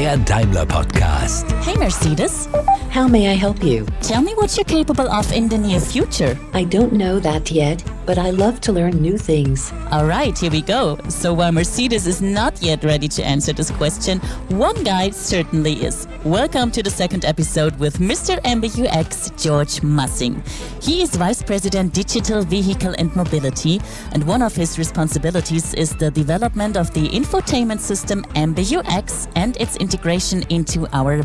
der Daimler Podcast. Hey Mercedes, How may I help you? tell me what you're capable of in the near future. I don't know that yet, but I love to learn new things. All right, here we go. So while Mercedes is not yet ready to answer this question, one guy certainly is. Welcome to the second episode with Mr. MBUX George Massing. He is Vice President Digital Vehicle and Mobility, and one of his responsibilities is the development of the infotainment system MBUX and its integration into our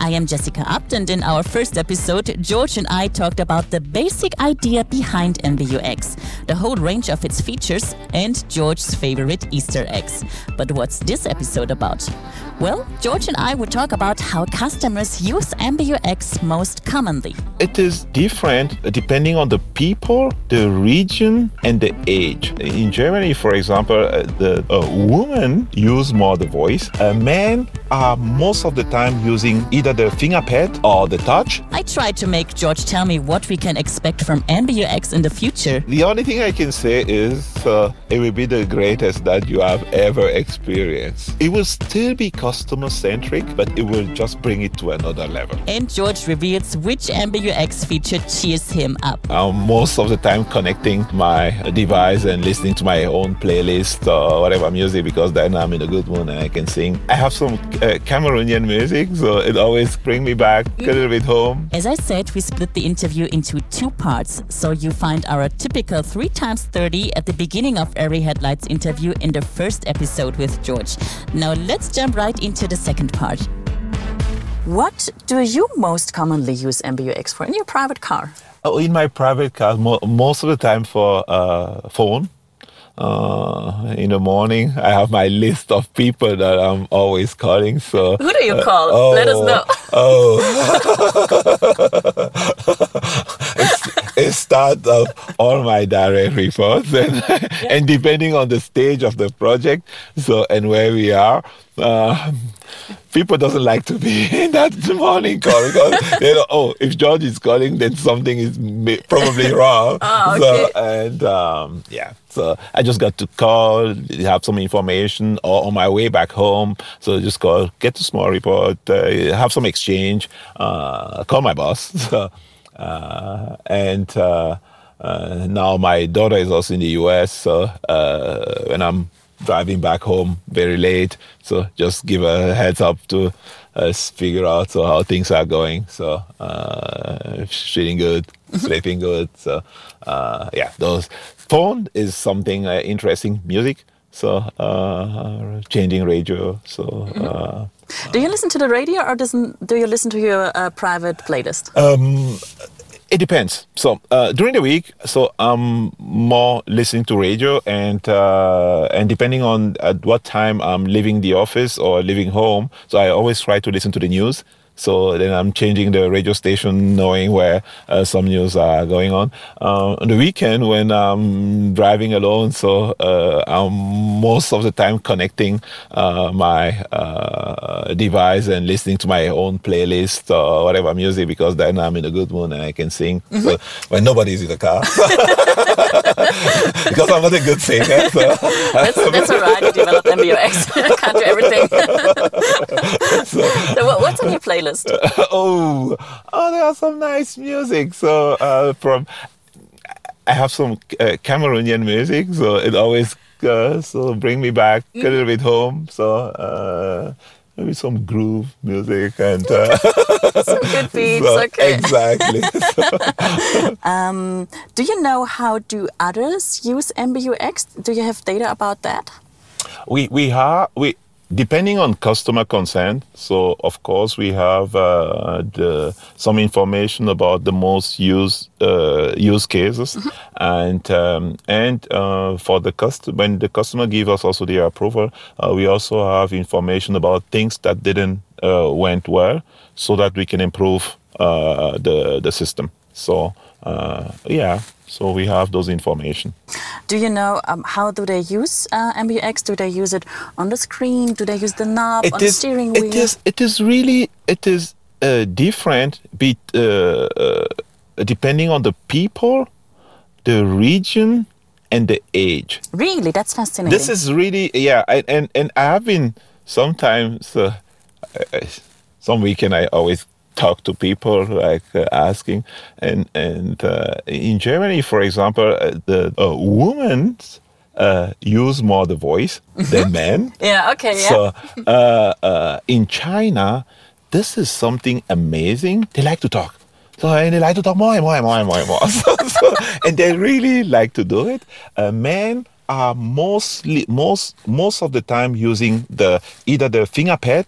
I am Jessica Abt, and in our first episode, George and I talked about the basic idea behind MBUX, the whole range of its features, and George's favorite Easter eggs. But what's this episode about? Well, George and I would talk about how customers use MBUX most commonly. It is different depending on the people, the region, and the age. In Germany, for example, uh, the women use more the voice. a men are most of the time using either the finger pad or the touch. I tried to make George tell me what we can expect from MBUX in the future. The only thing I can say is uh, it will be the greatest that you have ever experienced. It will still be customer centric, but it will just bring it to another level. And George reveals which MBUX feature cheers him up. I'm most of the time connecting my device and listening to my own playlist or whatever music because then I'm in a good mood and I can sing. I have some uh, Cameroonian music, so it always brings me back a little bit home. As I said, we split the interview into two parts, so you find our typical 3 times 30 at the beginning of every Headlights interview in the first episode with George. Now let's jump right into the second part. What do you most commonly use MBUX for in your private car? Oh, in my private car, mo- most of the time for uh, phone. Uh, in the morning, I have my list of people that I'm always calling. So Who do you call? Let us know. Oh, it's, it starts off all my direct reports, and, and depending on the stage of the project, so and where we are, uh, people doesn't like to be in that morning call because they know, oh, if George is calling, then something is probably wrong. Oh, So okay. and um, yeah, so I just got to call, have some information, or on my way back home. So just call, get a small report, uh, have some exchange, uh, call my boss, so, and. Uh, uh, now my daughter is also in the US, so uh, when I'm driving back home very late, so just give a heads up to us figure out so how things are going. So uh, feeling good, sleeping good. So uh, yeah, those phone is something uh, interesting. Music, so uh, changing radio. So. Do you listen to the radio or doesn't, do you listen to your uh, private playlist? Um, it depends. So uh, during the week, so I'm more listening to radio, and uh, and depending on at what time I'm leaving the office or leaving home, so I always try to listen to the news. So then I'm changing the radio station, knowing where uh, some news are going on. Uh, on the weekend, when I'm driving alone, so uh, I'm most of the time connecting uh, my uh, device and listening to my own playlist or whatever music because then I'm in a good mood and I can sing. So when nobody's in the car, because I'm not a good singer. So, That's, that's all right, you developed MBUX. Can't do everything. so what, what's on your playlist? oh, oh, there are some nice music. So uh, from I have some uh, Cameroonian music, so it always uh, so bring me back a little bit home. So uh, maybe some groove music and uh, Some good beats, so- okay. exactly. Um, do you know how do others use MBUX? Do you have data about that? we we have we depending on customer consent so of course we have uh, the, some information about the most used uh, use cases. And um, and uh, for the customer when the customer give us also their approval uh, we also have information about things that didn't uh, went well so that we can improve uh, the the system so uh, yeah so we have those information Do you know um, how do they use uh, MBUX? Do they use it on the screen? Do they use the knob on the steering wheel? It is. It is really. It is uh, different. Be uh, uh, depending on the people, the region, and the age. Really, that's fascinating. This is really yeah. I, and and I have been sometimes uh, some weekend I always talk to people like uh, asking. And and uh, in Germany for example uh, the uh, women uh, use more the voice than men. Yeah, okay, yeah. so uh, uh, in China this is something amazing. They like to talk. So and they like to talk more and more and more and more and more. So, so- and they really like to do it. Uh, men are mostly most most of the time using the either the finger pad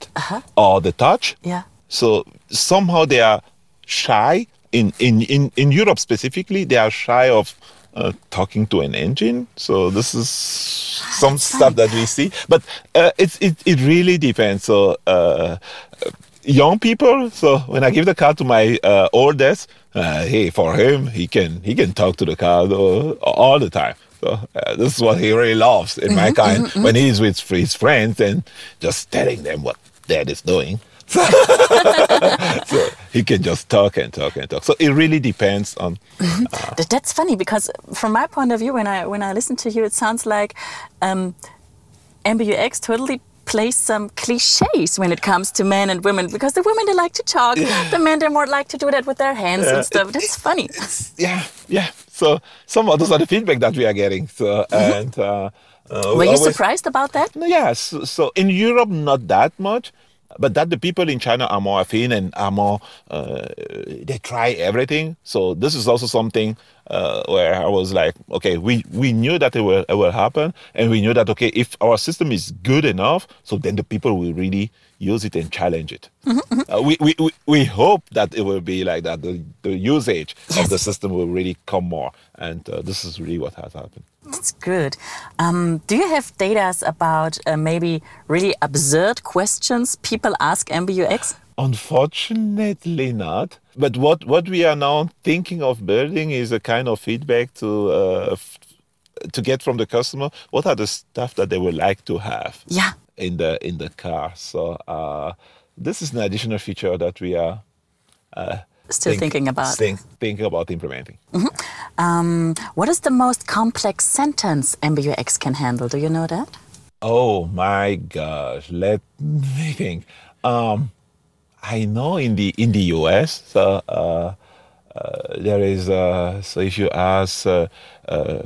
or the touch. Yeah. So somehow they are shy in in in, in Europe specifically. They are shy of uh, talking to an engine. So this is some stuff that we see, but uh, it's it it really depends. So. Uh, Young people. So when I give the car to my uh, oldest, uh, hey, for him, he can he can talk to the car though, all the time. So uh, this is what he really loves in my car. And When he's with his friends and just telling them what dad is doing, so he can just talk and talk and talk. So it really depends on. Th- That's funny because from my point of view, when I when I listen to you, it sounds like um, MBUX totally plays some cliches when it comes to men and women because the women they like to talk, the men they more like to do that with their hands and stuff. That's funny. Yeah, yeah. So some of those are the feedback that we are getting. So and. Uh, uh, we Mm-hmm. Were you always- surprised about that? No, Yes. So, so in Europe, not that much, but that the people in China are more affine and are more. Uh, they try everything. So this is also something uh, where I was like, okay, we we knew that it will it will happen, and we knew that okay, if our system is good enough, so then the people will really use it and challenge it. Uh, we, we, we, we hope that it will be like that. The, the usage of the system will really come more, and uh, this is really what has happened. That's good. Um, do you have data about uh, maybe really absurd questions people ask MBUX? Unfortunately not. But what, what we are now thinking of building is a kind of feedback to uh, f- to get from the customer. What are the stuff that they would like to have Yeah. in the in the car? So uh, this is an additional feature that we are Still think- thinking about. think, thinking about implementing. Um, what is the most complex sentence MBUX can handle? Do you know that? Oh my gosh, let me think. Um, I know in the in the US, so uh, uh, there is uh, so if you ask uh, uh,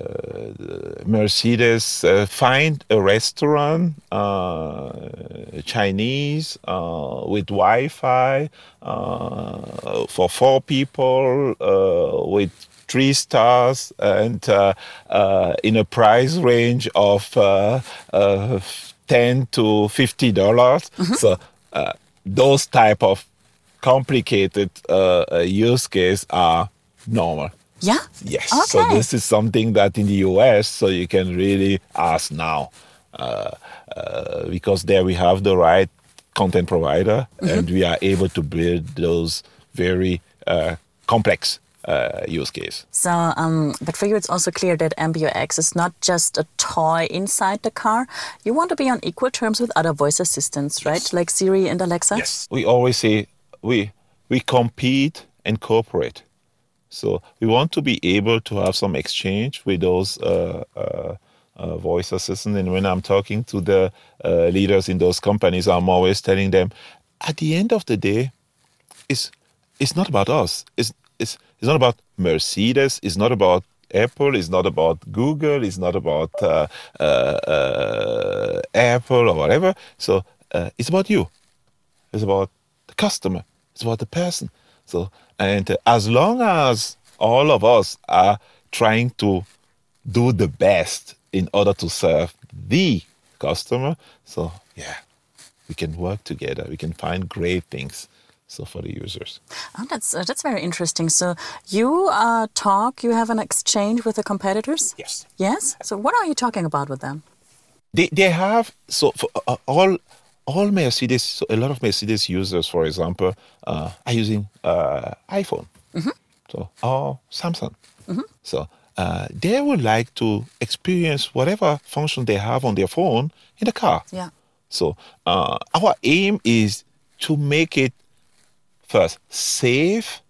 Mercedes, uh, find a restaurant uh, Chinese uh, with Wi-Fi uh, for four people uh, with three stars and uh, uh, in a price range of uh, uh, 10 to 50 dollars. So uh, those type of complicated uh, uh, use case are normal Yeah. yes Okay. so this is something that in the us so you can really ask now uh, uh, because there we have the right content provider and we are able to build those very uh, complex uh, use case So, um, but for you, it's also clear that MBUX is not just a toy inside the car. You want to be on equal terms with other voice assistants, right? Like Siri and Alexa. Yes. We always say we we compete and cooperate. So we want to be able to have some exchange with those uh, uh, uh, voice assistants. And when I'm talking to the uh, leaders in those companies, I'm always telling them, at the end of the day, it's it's not about us. It's it's it's not about Mercedes. It's not about Apple. It's not about Google. It's not about uh, uh, uh, Apple or whatever. So uh, it's about you. It's about the customer. It's about the person. So, and as long as all of us are trying to do the best in order to serve the customer, so yeah, we can work together. We can find great things. So for the users. Oh, that's uh, that's very interesting. So you uh, talk, you have an exchange with the competitors. Yes. Yes. So what are you talking about with them? they they have so for uh, all all Mercedes so a lot of Mercedes users for example uh, are using uh, iPhone so or Samsung so uh, they would like to experience whatever function they have on their phone in the car Yeah. so uh, our aim is to make it first safe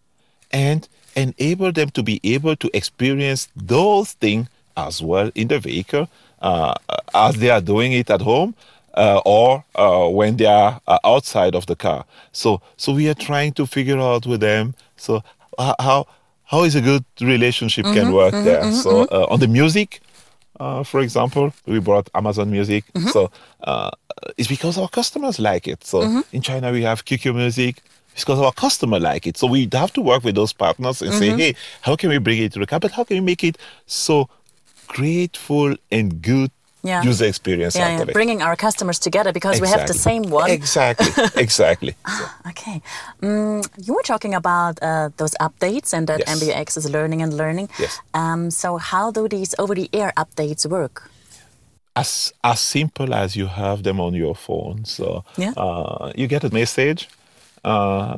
and enable them to be able to experience those things as well in the vehicle uh, as they are doing it at home uh, or uh, when they are uh, outside of the car. So, so we are trying to figure out with them. So, h- how how is a good relationship can work there? so, uh, on the music, uh, for example, we brought Amazon Music. So, uh, it's because our customers like it. So, in China we have QQ Music. It's because our customer like it. So we have to work with those partners and say, hey, how can we bring it to the car? But how can we make it so grateful and good Yeah. user experience Yeah, yeah, bringing our customers together because we have the same one. Exactly, exactly. So, Okay. Mm, you were talking about uh, those updates and that Yes. MBUX is learning and learning. Yes. Um, so, how do these over the air updates work? as as simple as you have them on your phone. So Yeah. uh, you get a message. Uh,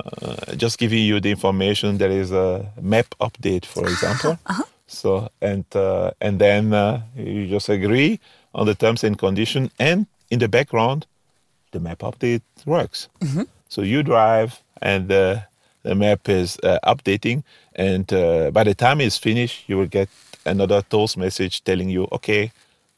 just giving you the information. There is a map update, for example. So and uh, and then uh, you just agree on the terms and condition, and in the background, the map update works. So you drive, and uh, the map is uh, updating, and uh, by the time it's finished, you will get another toast message telling you, okay,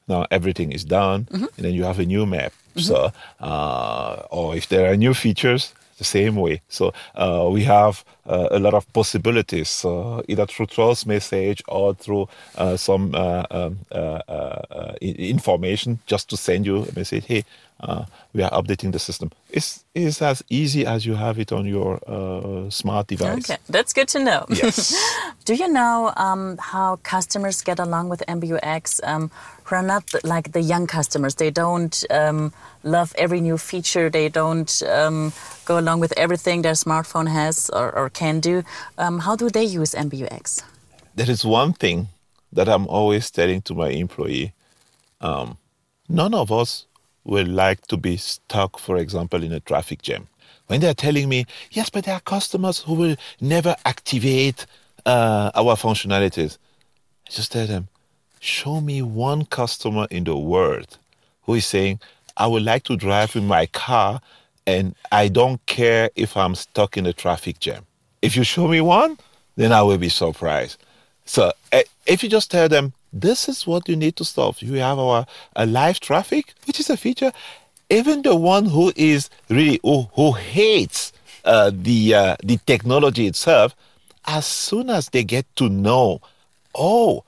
now everything is done, and then you have a new map. So, uh, or if there are new features, the same way. So uh, we have uh, a lot of possibilities, either through toast message or through uh, some uh, um, uh, information, just to send you a message. Hey, uh, we are updating the system. It's, it's as easy as you have it on your uh, smart device. Okay, that's good to know. Yes. Do you know um, how customers get along with MBUX um, who are not like the young customers? They don't um, love every new feature. They don't um, go along with everything their smartphone has or, or can do. Um, how do they use MBUX? there is one thing that I'm always telling to my employee. Um, none of us would like to be stuck, for example, in a traffic jam. When they're telling me, yes, but there are customers who will never activate uh, our functionalities, I just tell them, show me one customer in the world who is saying, I would like to drive in my car and I don't care if I'm stuck in a traffic jam. If you show me one, then I will be surprised. So eh, if you just tell them, this is what you need to solve. You have our uh, live traffic, which is a feature. Even the one who is really who, who hates uh, the uh, the technology itself, as soon as they get to know, oh,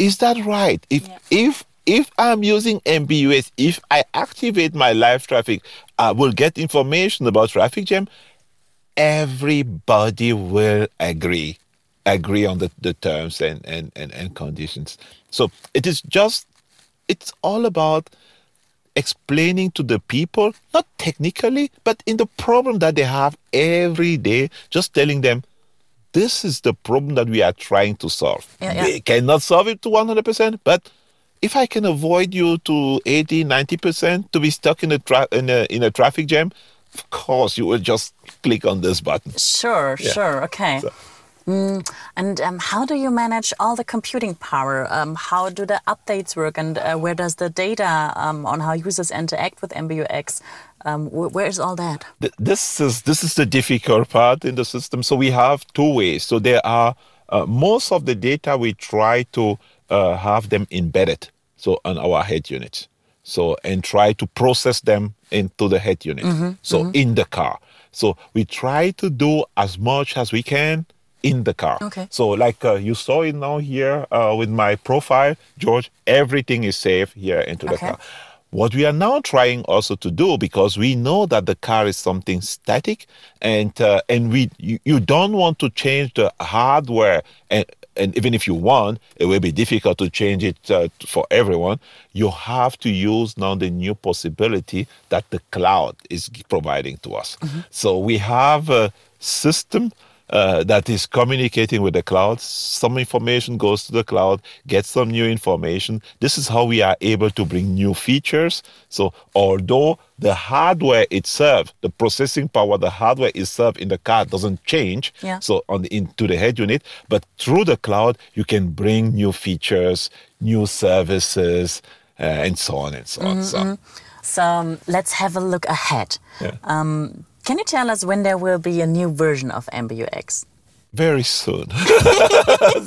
is that right? If if if I'm using MBUX, if I activate my live traffic, I will get information about traffic jam. Everybody will agree, agree on the, the terms and, and, and, and conditions. So it is just, it's all about explaining to the people, not technically, but in the problem that they have every day, just telling them, this is the problem that we are trying to solve. Yeah, yeah. We cannot solve it to 100%, but if I can avoid you to 80, 90% to be stuck in a, tra- in a, in a traffic jam, of course, you will just click on this button. Sure, sure, okay. Mm, and um, how do you manage all the computing power? Um, how do the updates work, and uh, where does the data um, on how users interact with MBUX? Um, wh- where is all that? Th- this is this is the difficult part in the system. So we have two ways. So there are uh, most of the data we try to uh, have them embedded, so on our head unit. So and try to process them into the head unit. so in the car. So we try to do as much as we can in the car. Okay. So like uh, you saw it now here uh, with my profile, George. Everything is safe here into the Okay. car. What we are now trying also to do, because we know that the car is something static, and uh, and we you, you don't want to change the hardware, and and even if you want, it will be difficult to change it uh, for everyone. You have to use now the new possibility that the cloud is providing to us. So we have a system uh, that is communicating with the cloud. Some information goes to the cloud, gets some new information. This is how we are able to bring new features. So, although the hardware itself, the processing power, the hardware itself in the car doesn't change, Yeah. so on the, into the head unit, but through the cloud, you can bring new features, new services, uh, and so on and so on. So, So um, let's have a look ahead. Yeah. Um, can you tell us when there will be a new version of MBUX? Very soon.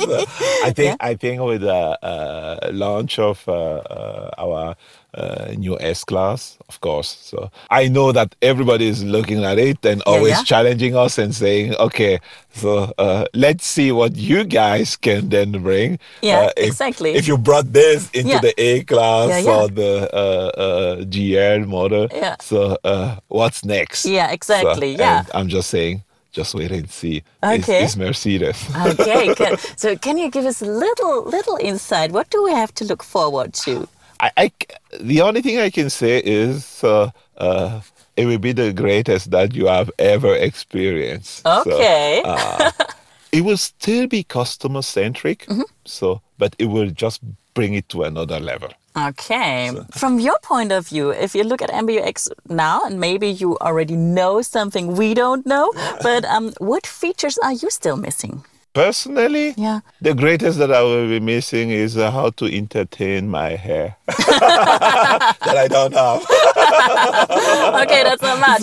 So, I think I think with the uh, launch of uh, uh, our uh, new S class, of course. So I know that everybody is looking at it and always yeah. challenging us and saying, "Okay, so uh, let's see what you guys can then bring." Yeah, Uh, if, exactly. If you brought this into Yeah. the A class Yeah, yeah. or the uh, uh, GL model, Yeah. so uh, what's next? Yeah, exactly, So, yeah. I'm just saying, just wait and see. Okay. It's, it's Mercedes. Okay, can, so can you give us a little little insight? What do we have to look forward to? I the only thing I can say is uh, uh, it will be the greatest that you have ever experienced. So, Okay. uh, it will still be customer centric. Mm-hmm. So, but it will just bring it to another level. Okay. From your point of view, if you look at MBUX now, and maybe you already know something we don't know, but um, what features are you still missing? Personally, Yeah. the greatest that I will be missing is uh, how to entertain my hair that I don't have. Okay, that's not much.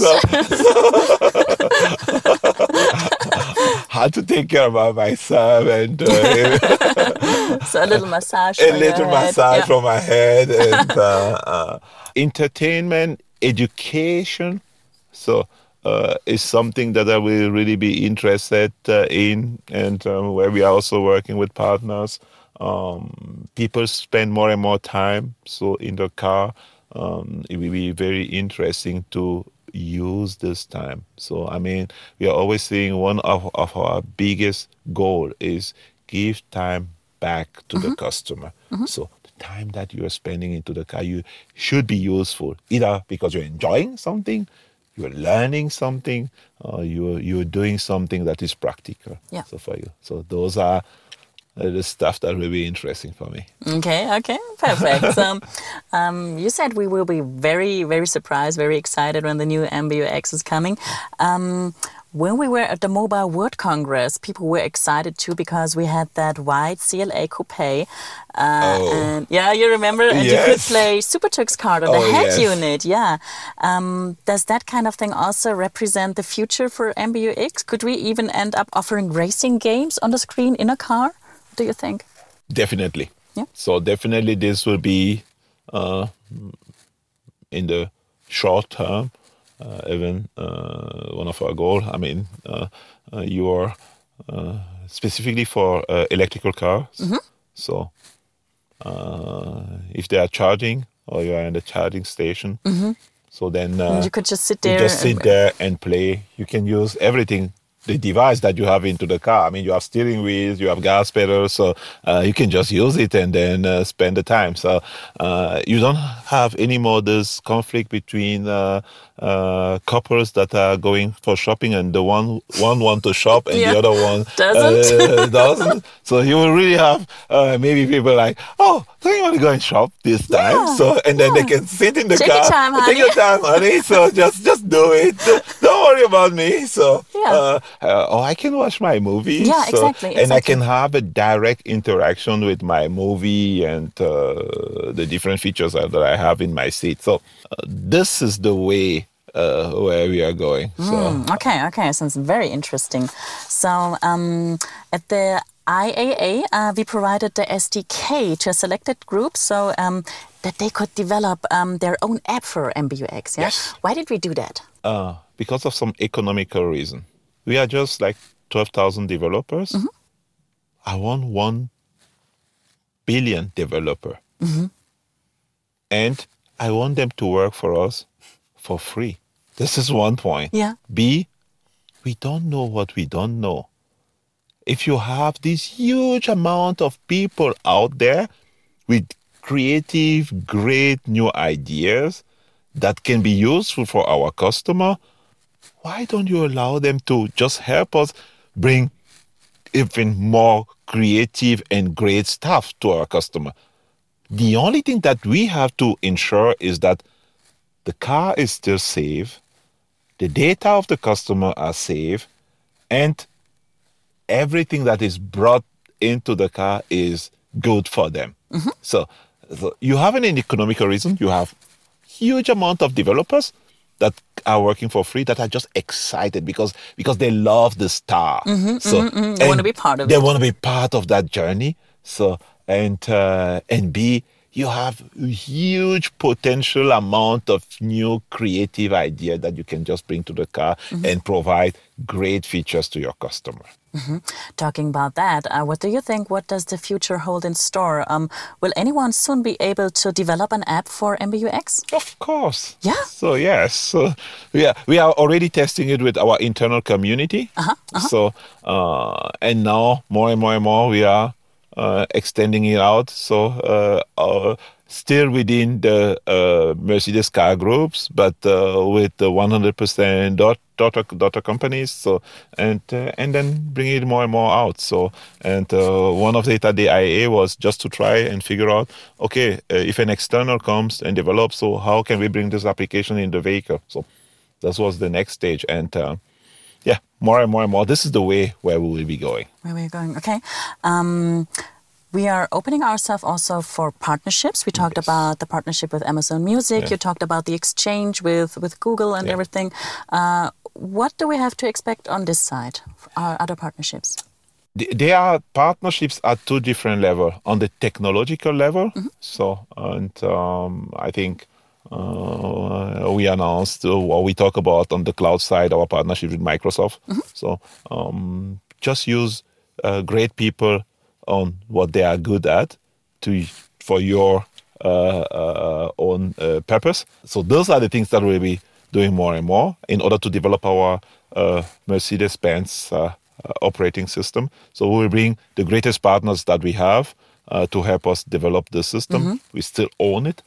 How to take care about myself and uh, So a little massage. a little massage Yeah. for my head and uh, uh, entertainment, education. So uh, is something that I will really be interested uh, in, and um, where we are also working with partners. Um, people spend more and more time so in the car. Um, it will be very interesting to use this time. So I mean, we are always saying one of, of our biggest goal is give time back to the mm-hmm. customer. Mm-hmm. So the time that you are spending into the car, you should be useful either because you're enjoying something, you're learning something, or you're you're doing something that is practical. Yeah. So for you, so those are the stuff that will be interesting for me. Okay, okay, perfect. so, um, you said we will be very, very surprised, very excited when the new MBUX is coming. Um, when we were at the Mobile World Congress, people were excited too because we had that white CLA coupe. Uh, Oh. and yeah, you remember? And you could play SuperTuxKart on the Oh, head yes. unit. Yeah. Um, does that kind of thing also represent the future for MBUX? Could we even end up offering racing games on the screen in a car? Do you think? Definitely. Yeah. So definitely this will be uh, in the short term, uh, even uh, one of our goal. I mean, uh, uh, you are uh, specifically for uh, electrical cars. So uh, if they are charging or you are in the charging station, so then uh, you could just sit you there. just sit and- there and play. You can use everything, the device that you have into the car. I mean, you have steering wheels, you have gas pedals, so uh, you can just use it and then uh, spend the time. So uh, you don't have any more this conflict between uh, couples that are going for shopping and the one one want to shop and Yeah. the other one Doesn't. uh, doesn't. So you will really have uh, maybe people like, oh, don't you want to go and shop this time? Yeah, So and then they can sit in the Take car, your time, take your time, honey. So just just do it. Don't worry about me. So Yeah. uh, uh, oh, I can watch my movie. Yeah, so, exactly, And I can have a direct interaction with my movie and uh, the different features that that I have in my seat. So uh, this is the way uh, where we are going. So. Mm, okay, okay, sounds very interesting. So, um, at the IAA, uh, we provided the SDK to a selected group so um, that they could develop um, their own app for MBUX. Yeah? Yes. Why did we do that? uh, because of some economical reason. We are just like 12,000 developers. I want 1 billion developer. And I want them to work for us for free. This is one point. Yeah. B, we don't know what we don't know. If you have this huge amount of people out there with creative, great new ideas that can be useful for our customer, why don't you allow them to just help us bring even more creative and great stuff to our customer? The only thing that we have to ensure is that the car is still safe, the data of the customer are safe, and everything that is brought into the car is good for them. So, so you have an economical reason. You have huge amount of developers that are working for free that are just excited because because they love the star. so Mm-hmm, They wanna be part of They it. want to be part of that journey. So and uh, and B, you have a huge potential amount of new creative idea that you can just bring to the car Mm-hmm. and provide great features to your customer. Talking about that, uh, what do you think? What does the future hold in store? Um, will anyone soon be able to develop an app for MBUX? Of course. Yeah? So yes, so we are we are already testing it with our internal community. Uh-huh, So uh, and now more and more and more we are extending it out. So uh, uh, still within the uh, Mercedes car groups, but uh, with the 100% dot, daughter daughter companies. So and uh, and then bring it more and more out. So and uh, one of the data the IA was just to try and figure out okay uh, if an external comes and develops, so how can we bring this application in the vehicle? So that was the next stage and. Yeah, more and more and more. This is the way where we will be going. Where we're going? Okay. Um, we are opening ourselves also for partnerships. We talked Yes. about the partnership with Amazon Music. Yeah. You talked about the exchange with, with Google and Yeah. everything. Uh, what do we have to expect on this side? Our other partnerships? Th- There are partnerships at two different levels. On the technological level, so and um, I think uh, we announced uh, or we talk about on the cloud side our partnership with Microsoft. So um, just use uh, great people on what they are good at to for your uh, uh, own uh, purpose. So those are the things that we'll be doing more and more in order to develop our uh, Mercedes-Benz operating system. So we'll bring the greatest partners that we have uh, to help us develop the system. We still own it.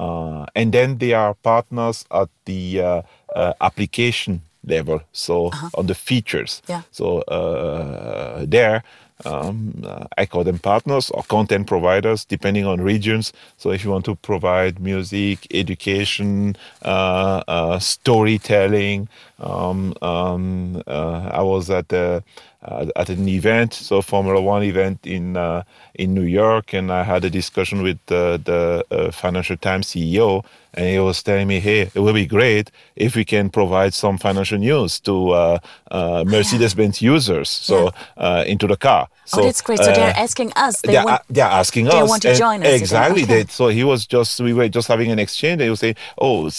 Uh, and then they are partners at the uh, uh, application level, so on the features. Yeah. So uh, there, um, uh, I call them partners or content providers, depending on regions. So if you want to provide music, education, uh, uh, storytelling, um, um, uh, I was at a, uh, at an event, so Formula One event in uh, in New York, and I had a discussion with uh, the uh, Financial Times CEO, and he was telling me, "Hey, it will be great if we can provide some financial news to uh, uh, Mercedes-Benz users, so uh, into the car." So, oh, that's great. So they're asking us. They they're, want, they're asking they us. want to join us. Exactly. Okay. They, so he was just, we were just having an exchange. And he was saying, oh,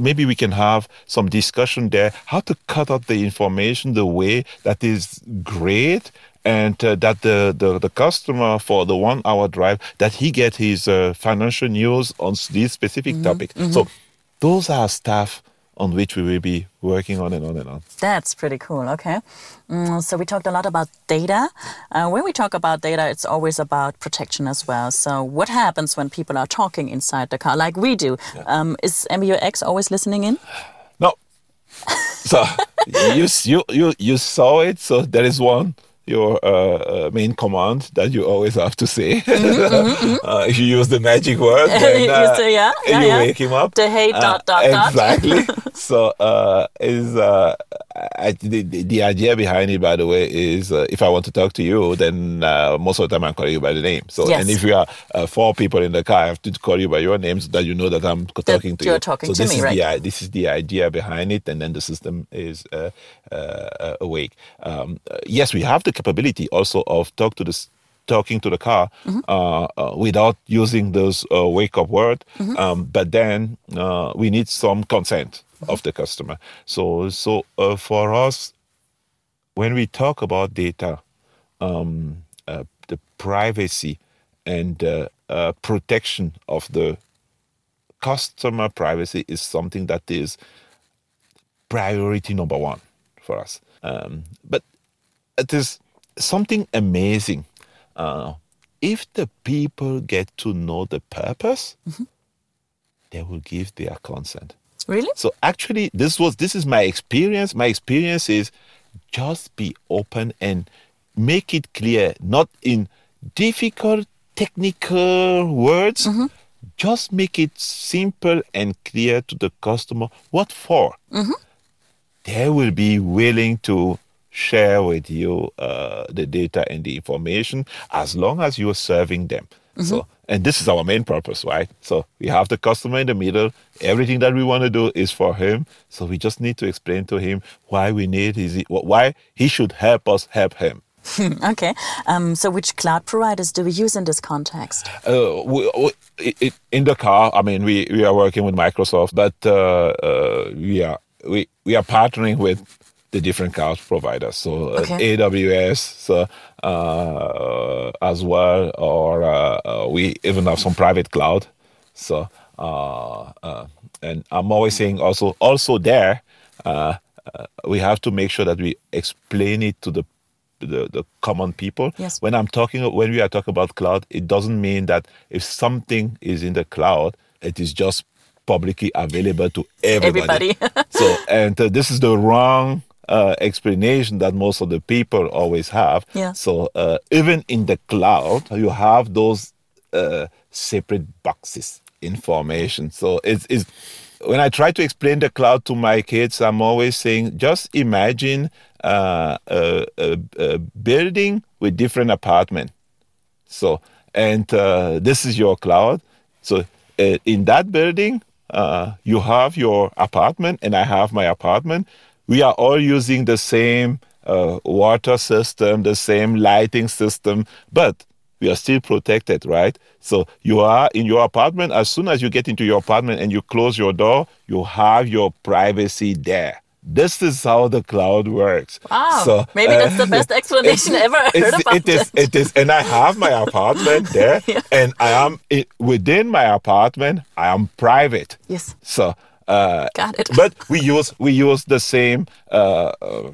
maybe we can have some discussion there, how to cut out the information the way that is great and uh, that the, the, the customer for the one hour drive, that he get his uh, financial news on this specific Mm-hmm, topic. So those are stuff on which we will be working on and on and on. That's pretty cool. Okay. Mm, so we talked a lot about data. Uh, when we talk about data, it's always about protection as well. So what happens when people are talking inside the car, like we do? Um, is MBUX always listening in? So you, you you you saw it. So there is one your uh, uh, main command that you always have to say. uh, if you use the magic word, then Mm-hmm, You uh, say, yeah, yeah, you yeah. wake him up. The hey, dot, dot, dot. exactly. so uh, is uh, I, the, the idea behind it, by the way, is uh, if I want to talk to you, then uh, most of the time I'm calling you by the name. So Yes. and if we are uh, four people in the car, I have to call you by your name so that you know that I'm talking to you're you. talking so to this me, is right? the this is the idea behind it, and then the system is uh, uh, awake. Um, uh, yes, we have the capability also of talk to this talking to the car Mm-hmm. uh, uh, without using those uh, wake up word, Mm-hmm. um, but then uh, we need some consent Mm-hmm. of the customer. So so uh, for us, when we talk about data, um, uh, the privacy and uh, uh, protection of the customer privacy is something that is priority number one for us. Um, but it is something amazing. Uh, if the people get to know the purpose, they will give their consent. Really? So actually, this was this is my experience. My experience is just be open and make it clear, not in difficult technical words. Just make it simple and clear to the customer what for. They will be willing to share with you uh, the data and the information as long as you are serving them. So, and this is our main purpose, right? So we have the customer in the middle. Everything that we want to do is for him. So we just need to explain to him why we need his, why he should help us help him. okay. Um, so, which cloud providers do we use in this context? Uh, we, we, in the car, I mean, we, we are working with Microsoft, but uh, uh, we are we, we are partnering with the different cloud providers. So uh, okay. AWS so, uh, as well, or uh, we even have some private cloud. So and I'm always saying also also there we have to make sure that we explain it to the the, the common people. Yes. When I'm talking, when we are talking about cloud, it doesn't mean that if something is in the cloud, it is just publicly available to everybody. everybody. so, and uh, this is the wrong uh, explanation that most of the people always have. Yeah. So, uh, even in the cloud, you have those uh, separate boxes information. So, it's, it's when I try to explain the cloud to my kids, I'm always saying, just imagine uh, a, a, a, building with different apartments. So, and uh, this is your cloud. So, uh, in that building, uh, you have your apartment, and I have my apartment. We are all using the same uh, water system, the same lighting system, but we are still protected, right? So you are in your apartment. As soon as you get into your apartment and you close your door, you have your privacy there. This is how the cloud works. Wow. So, Maybe uh, that's the best explanation ever I heard about it. Is, it is, and I have my apartment there, yeah. and I am it, within my apartment. I am private. Yes. So uh, got it. but we use we use the same uh, uh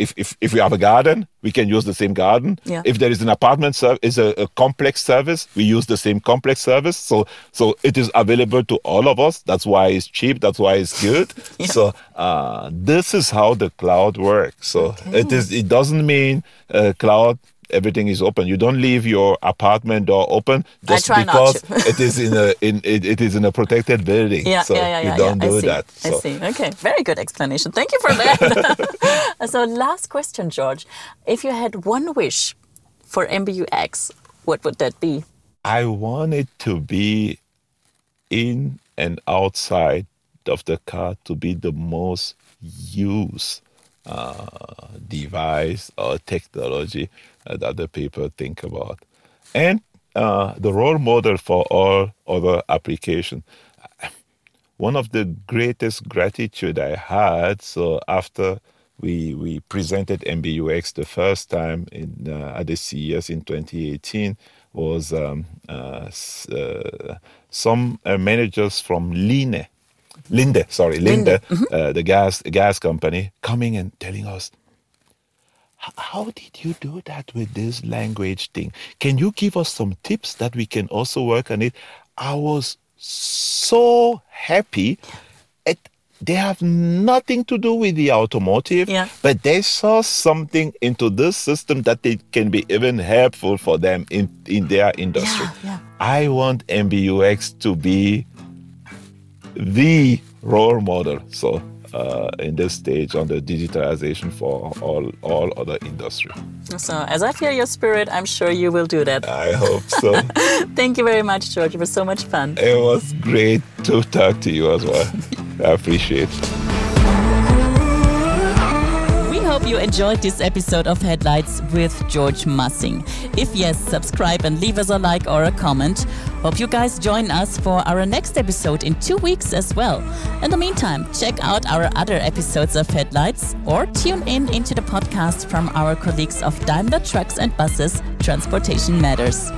if, if, if we have a garden, we can use the same garden. Yeah. If there is an apartment service, is a, a, complex service, we use the same complex service. So so it is available to all of us. That's why it's cheap. That's why it's good. yeah. So uh, this is how the cloud works. So okay. it is. It doesn't mean uh, cloud everything is open. You don't leave your apartment door open just because it is in a in it, it is in a protected building. Yeah, so yeah, yeah, you don't yeah. do I see. that. So. I see. Okay, very good explanation. Thank you for that. so last question, George. If you had one wish for MBUX, what would that be? I want it to be in and outside of the car to be the most used uh, device or technology that other people think about. And uh, the role model for all other applications. One of the greatest gratitude I had, so after we we presented MBUX the first time in uh, at the CES in 2018 was um, uh, uh, some uh, managers from Line, Linde, sorry, Linde, Linde. Mm-hmm. Uh, the gas gas company, coming and telling us, how did you do that with this language thing? Can you give us some tips that we can also work on it? I was so happy. It, they have nothing to do with the automotive, yeah. but they saw something into this system that it can be even helpful for them in, in their industry. Yeah, yeah. I want MBUX to be the role model. So uh, in this stage on the digitalization for all all other industry. So as I feel your spirit, I'm sure you will do that. I hope so. Thank you very much, George. It was so much fun. It was great to talk to you as well. I appreciate it you enjoyed this episode of Headlights with George Massing. If yes, subscribe and leave us a like or a comment. Hope you guys join us for our next episode in two weeks as well. In the meantime, check out our other episodes of Headlights or tune in into the podcast from our colleagues of Daimler Trucks and Buses Transportation Matters.